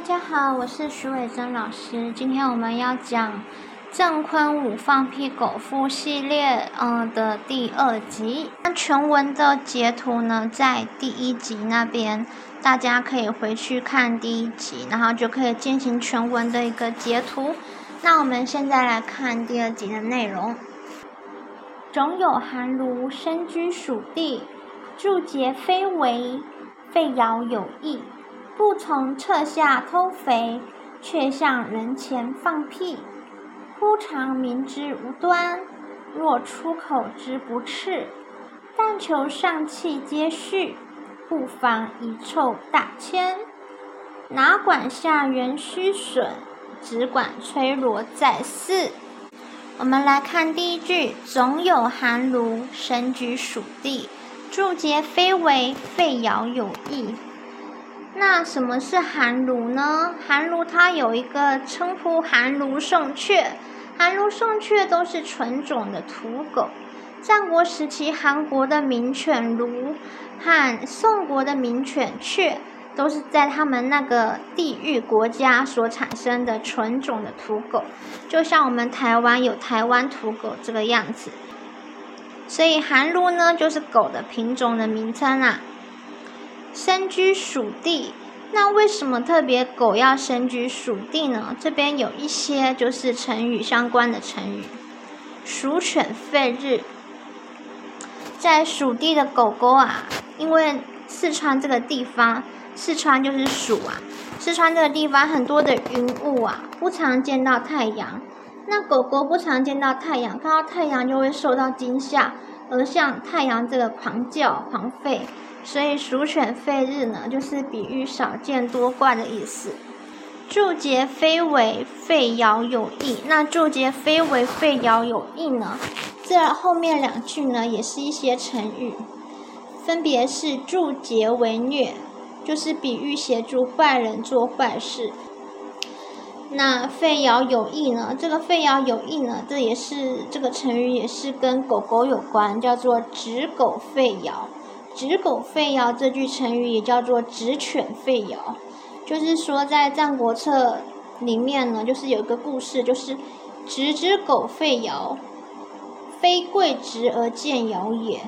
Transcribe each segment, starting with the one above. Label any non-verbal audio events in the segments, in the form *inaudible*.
大家好，我是徐伟珍老师。今天我们要讲郑坤武放屁狗夫系列，嗯的第二集。那全文的截图呢，在第一集那边，大家可以回去看第一集，然后就可以进行全文的一个截图。那我们现在来看第二集的内容。总有寒炉身居蜀地，筑节非为，废谣有意。不从侧下偷肥，却向人前放屁。忽常明知无端，若出口之不赤，但求上气皆续，不妨一臭大千。哪管下元虚损，只管吹锣再四。我们来看第一句：总有寒炉深居蜀地，筑节非为，废谣有意。那什么是寒炉呢？寒炉它有一个称呼，寒炉宋雀。寒炉宋雀都是纯种的土狗。战国时期，韩国的名犬卢和宋国的名犬雀，都是在他们那个地域国家所产生的纯种的土狗。就像我们台湾有台湾土狗这个样子。所以寒炉呢，就是狗的品种的名称啊。身居蜀地，那为什么特别狗要身居蜀地呢？这边有一些就是成语相关的成语，蜀犬吠日。在蜀地的狗狗啊，因为四川这个地方，四川就是蜀啊，四川这个地方很多的云雾啊，不常见到太阳。那狗狗不常见到太阳，看到太阳就会受到惊吓，而向太阳这个狂叫狂吠。所以“鼠犬吠日”呢，就是比喻少见多怪的意思。祝节非为废谣有意，那祝节非为废谣有意呢？这后面两句呢，也是一些成语，分别是祝节为虐，就是比喻协助坏人做坏事。那废谣有意呢？这个废谣有意呢，这也是这个成语也是跟狗狗有关，叫做指狗废谣。指狗吠谣这句成语也叫做指犬吠谣，就是说在《战国策》里面呢，就是有一个故事，就是直之狗吠谣，非贵直而见谣也。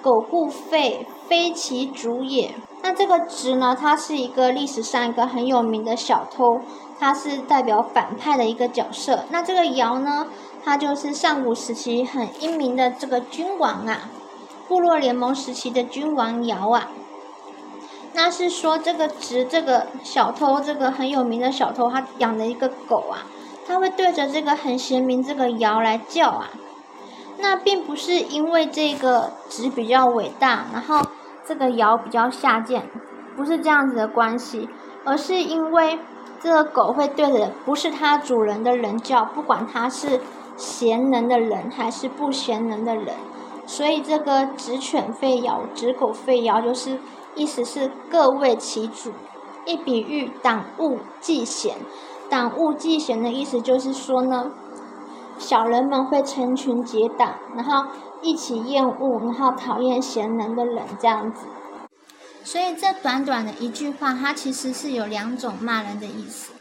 狗故吠，非其主也。那这个直呢，它是一个历史上一个很有名的小偷，它是代表反派的一个角色。那这个尧呢，他就是上古时期很英明的这个君王啊。部落联盟时期的君王尧啊，那是说这个直这个小偷，这个很有名的小偷，他养的一个狗啊，他会对着这个很贤明这个尧来叫啊。那并不是因为这个直比较伟大，然后这个尧比较下贱，不是这样子的关系，而是因为这个狗会对着不是它主人的人叫，不管它是贤能的人还是不贤能的人。所以这个“指犬吠谣”“指狗吠谣”就是意思是各为其主，一比喻党务忌贤。党务忌贤的意思就是说呢，小人们会成群结党，然后一起厌恶，然后讨厌贤能的人这样子。所以这短短的一句话，它其实是有两种骂人的意思，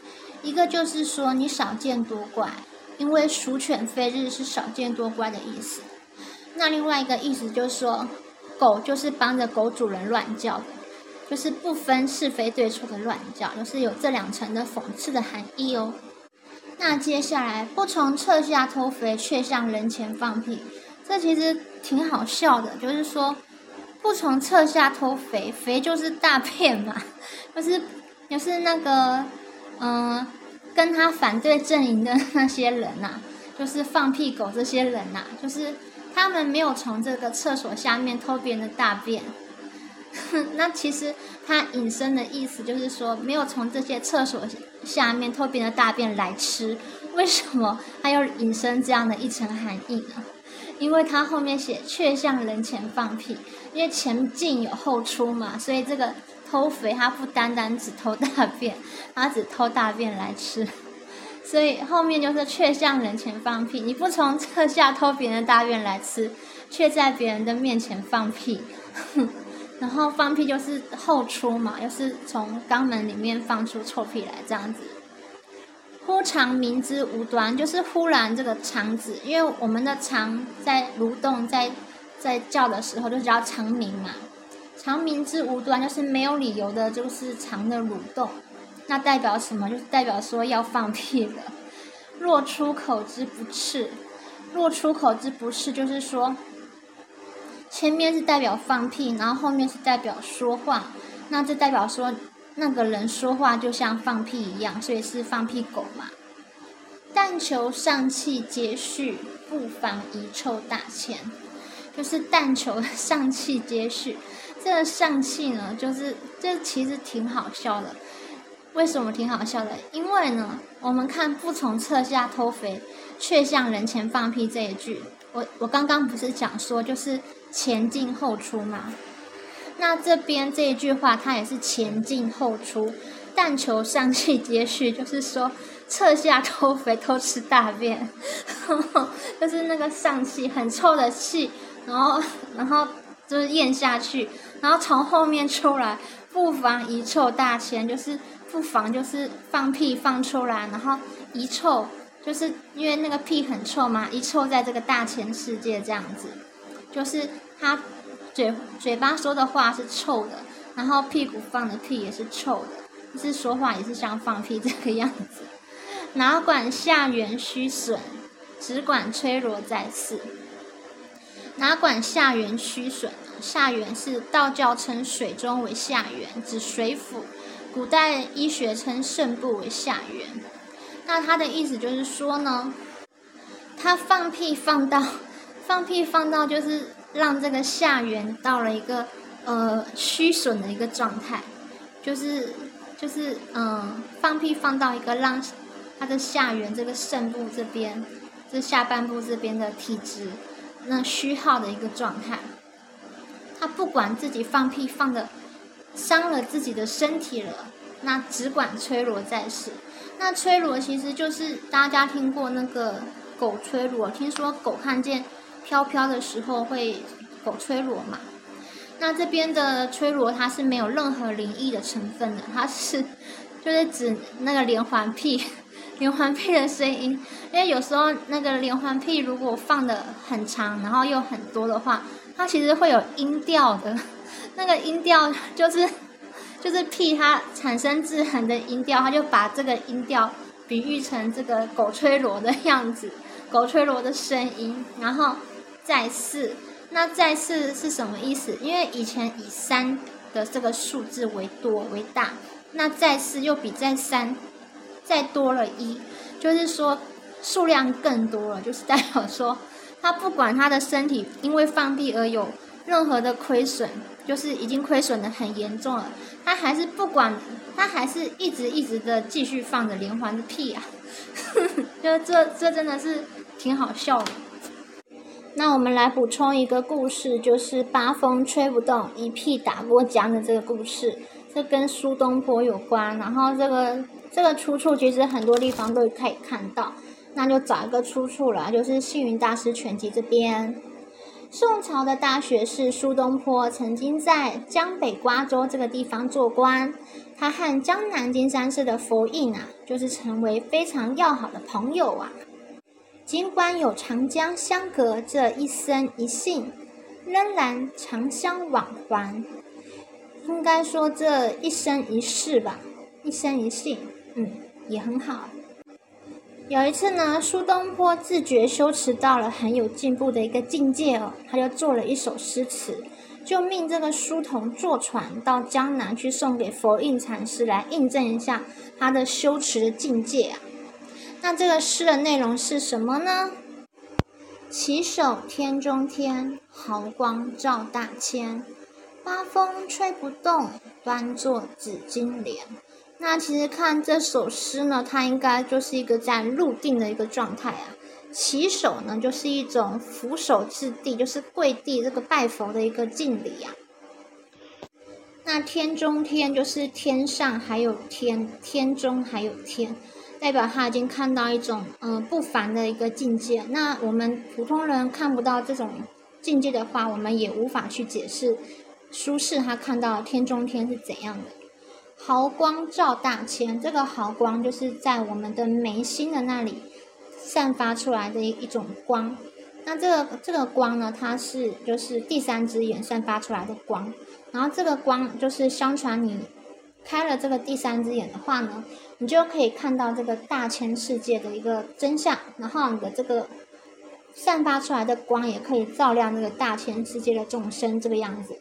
一个就是说你少见多怪，因为“鼠犬吠日”是少见多怪的意思。那另外一个意思就是说，狗就是帮着狗主人乱叫的，就是不分是非对错的乱叫，就是有这两层的讽刺的含义哦。那接下来不从侧下偷肥，却向人前放屁，这其实挺好笑的。就是说，不从侧下偷肥，肥就是大便嘛，*laughs* 就是就是那个嗯，跟他反对阵营的那些人呐，就是放屁狗这些人呐，就是。他们没有从这个厕所下面偷别人的大便，*laughs* 那其实他隐身的意思就是说，没有从这些厕所下面偷别人的大便来吃。为什么他要隐身这样的一层含义呢？因为他后面写却向人前放屁，因为前进有后出嘛，所以这个偷肥他不单单只偷大便，他只偷大便来吃。所以后面就是却向人前放屁，你不从侧下偷别人大便来吃，却在别人的面前放屁，*laughs* 然后放屁就是后出嘛，又是从肛门里面放出臭屁来这样子。忽肠鸣之无端，就是忽然这个肠子，因为我们的肠在蠕动，在在叫的时候就叫肠鸣嘛。肠鸣之无端，就是没有理由的，就是肠的蠕动。那代表什么？就是代表说要放屁了。若出口之不赤，若出口之不赤，就是说前面是代表放屁，然后后面是代表说话。那这代表说那个人说话就像放屁一样，所以是放屁狗嘛。但求上气皆续，不妨遗臭大千。就是但求上气皆续，这个上气呢，就是这其实挺好笑的。为什么挺好笑的？因为呢，我们看“不从侧下偷肥，却向人前放屁”这一句，我我刚刚不是讲说就是前进后出吗？那这边这一句话，它也是前进后出，但求上气接续，*laughs* 就是说侧下偷肥偷吃大便，*laughs* 就是那个上气很臭的气，然后 *laughs* 然后就是咽下去，然后从后面出来，不妨遗臭大千，就是。不妨就是放屁放出来，然后一臭，就是因为那个屁很臭嘛，一臭在这个大千世界这样子，就是他嘴嘴巴说的话是臭的，然后屁股放的屁也是臭的，就是说话也是像放屁这个样子。哪管下元虚损，只管吹罗在世。哪管下元虚损，下元是道教称水中为下元，指水府。古代医学称肾部为下元，那他的意思就是说呢，他放屁放到 *laughs* 放屁放到就是让这个下元到了一个呃虚损的一个状态，就是就是嗯放屁放到一个让他的下元这个肾部这边这下半部这边的体质那虚耗的一个状态，他不管自己放屁放的。伤了自己的身体了，那只管吹锣在世。那吹锣其实就是大家听过那个狗吹锣，听说狗看见飘飘的时候会狗吹锣嘛。那这边的吹锣它是没有任何灵异的成分的，它是就是指那个连环屁，连环屁的声音。因为有时候那个连环屁如果放的很长，然后又很多的话，它其实会有音调的。那个音调就是就是屁它产生制衡的音调，他就把这个音调比喻成这个狗吹锣的样子，狗吹锣的声音。然后再四，那再四是什么意思？因为以前以三的这个数字为多为大，那再四又比再三再多了一，就是说数量更多了，就是代表说他不管他的身体因为放屁而有任何的亏损。就是已经亏损的很严重了，他还是不管，他还是一直一直的继续放着连环的屁啊，*laughs* 就这这真的是挺好笑的。那我们来补充一个故事，就是八风吹不动，一屁打过江的这个故事，这跟苏东坡有关。然后这个这个出处其实很多地方都可以看到，那就找一个出处了，就是《星云大师全集》这边。宋朝的大学士苏东坡曾经在江北瓜州这个地方做官，他和江南金山寺的佛印啊，就是成为非常要好的朋友啊。尽管有长江相隔这一生一性，仍然常相往还。应该说这一生一世吧，一生一世，嗯，也很好。有一次呢，苏东坡自觉修持到了很有进步的一个境界哦，他就做了一首诗词，就命这个书童坐船到江南去送给佛印禅师来印证一下他的修持的境界啊。那这个诗的内容是什么呢？起手天中天，毫光照大千，八风吹不动，端坐紫金莲。那其实看这首诗呢，它应该就是一个在入定的一个状态啊。起手呢，就是一种俯首至地，就是跪地这个拜佛的一个敬礼啊。那天中天就是天上还有天，天中还有天，代表他已经看到一种嗯不凡的一个境界。那我们普通人看不到这种境界的话，我们也无法去解释。苏轼他看到天中天是怎样的？毫光照大千，这个毫光就是在我们的眉心的那里散发出来的一一种光。那这个这个光呢，它是就是第三只眼散发出来的光。然后这个光就是相传你开了这个第三只眼的话呢，你就可以看到这个大千世界的一个真相。然后你的这个散发出来的光也可以照亮这个大千世界的众生，这个样子。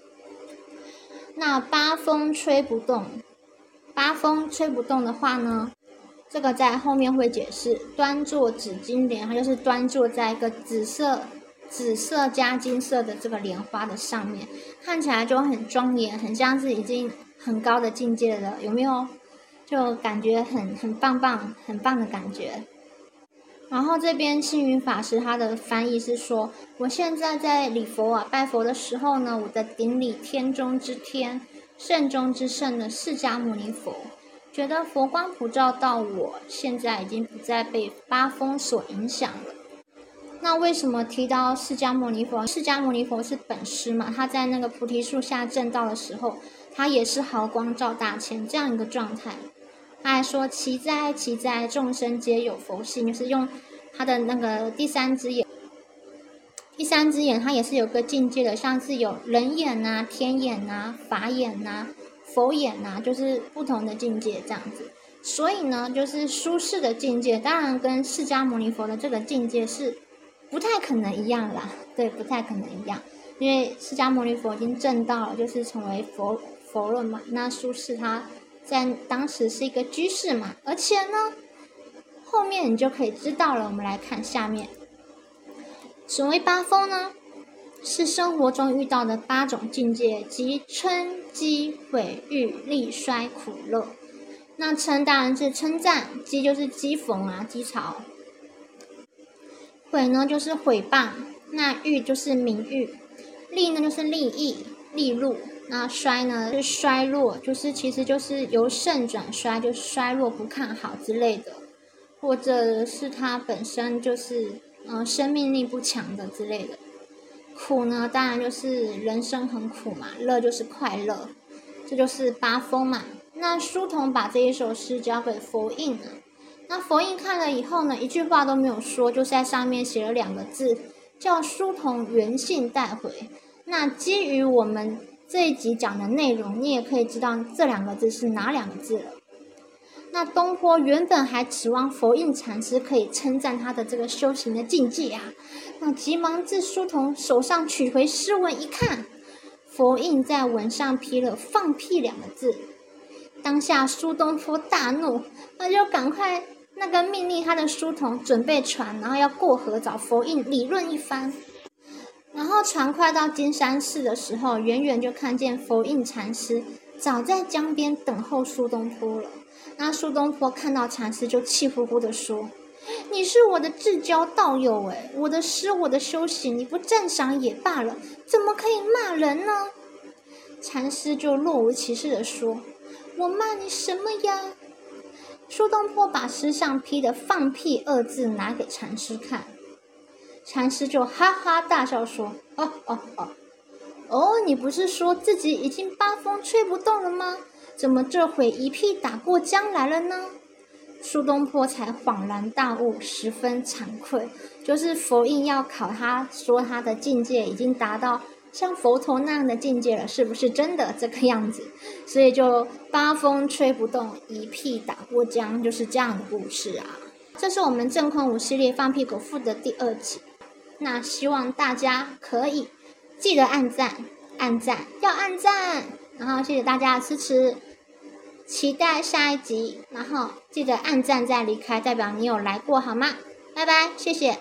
那八风吹不动，八风吹不动的话呢，这个在后面会解释。端坐紫金莲，它就是端坐在一个紫色、紫色加金色的这个莲花的上面，看起来就很庄严，很像是已经很高的境界了，有没有？就感觉很很棒棒，很棒的感觉。然后这边星云法师他的翻译是说，我现在在礼佛啊拜佛的时候呢，我在顶礼天中之天、圣中之圣的释迦牟尼佛，觉得佛光普照到我，现在已经不再被八风所影响了。那为什么提到释迦牟尼佛？释迦牟尼佛是本师嘛，他在那个菩提树下正道的时候，他也是毫光照大千这样一个状态。他还说：“奇哉，奇哉！众生皆有佛性。”就是用他的那个第三只眼，第三只眼，它也是有个境界的，像是有人眼呐、天眼呐、法眼呐、佛眼呐，就是不同的境界这样子。所以呢，就是舒适的境界，当然跟释迦牟尼佛的这个境界是不太可能一样啦。对，不太可能一样，因为释迦牟尼佛已经证到了，就是成为佛佛论嘛。那舒适他。在当时是一个居士嘛，而且呢，后面你就可以知道了。我们来看下面，所谓八风呢，是生活中遇到的八种境界，即称、讥、毁、誉、利、衰、苦、乐。那称当然是称赞，讥就是讥讽啊，讥嘲；毁呢就是毁谤，那誉就是名誉，利呢就是利益、利禄。那衰呢是衰落，就是其实就是由盛转衰，就是衰落不看好之类的，或者是它本身就是嗯生命力不强的之类的。苦呢当然就是人生很苦嘛，乐就是快乐，这就是八风嘛。那书童把这一首诗交给佛印了，那佛印看了以后呢，一句话都没有说，就是在上面写了两个字，叫书童原信带回。那基于我们。这一集讲的内容，你也可以知道这两个字是哪两个字了。那东坡原本还指望佛印禅师可以称赞他的这个修行的境界啊，那急忙自书童手上取回诗文一看，佛印在文上批了“放屁”两个字。当下苏东坡大怒，那就赶快那个命令他的书童准备船，然后要过河找佛印理论一番。然后船快到金山寺的时候，远远就看见佛印禅师早在江边等候苏东坡了。那苏东坡看到禅师，就气呼呼地说：“你是我的至交道友哎，我的诗，我的修行，你不赞赏也罢了，怎么可以骂人呢？”禅师就若无其事地说：“我骂你什么呀？”苏东坡把诗上批的“放屁”二字拿给禅师看。禅师就哈哈大笑说：“哦哦哦，哦，你不是说自己已经八风吹不动了吗？怎么这会一屁打过江来了呢？”苏东坡才恍然大悟，十分惭愧。就是佛印要考他，说他的境界已经达到像佛陀那样的境界了，是不是真的这个样子？所以就八风吹不动，一屁打过江，就是这样的故事啊。这是我们正空五系列放屁狗腹的第二集。那希望大家可以记得按赞，按赞要按赞，然后谢谢大家的支持，期待下一集，然后记得按赞再离开，代表你有来过好吗？拜拜，谢谢。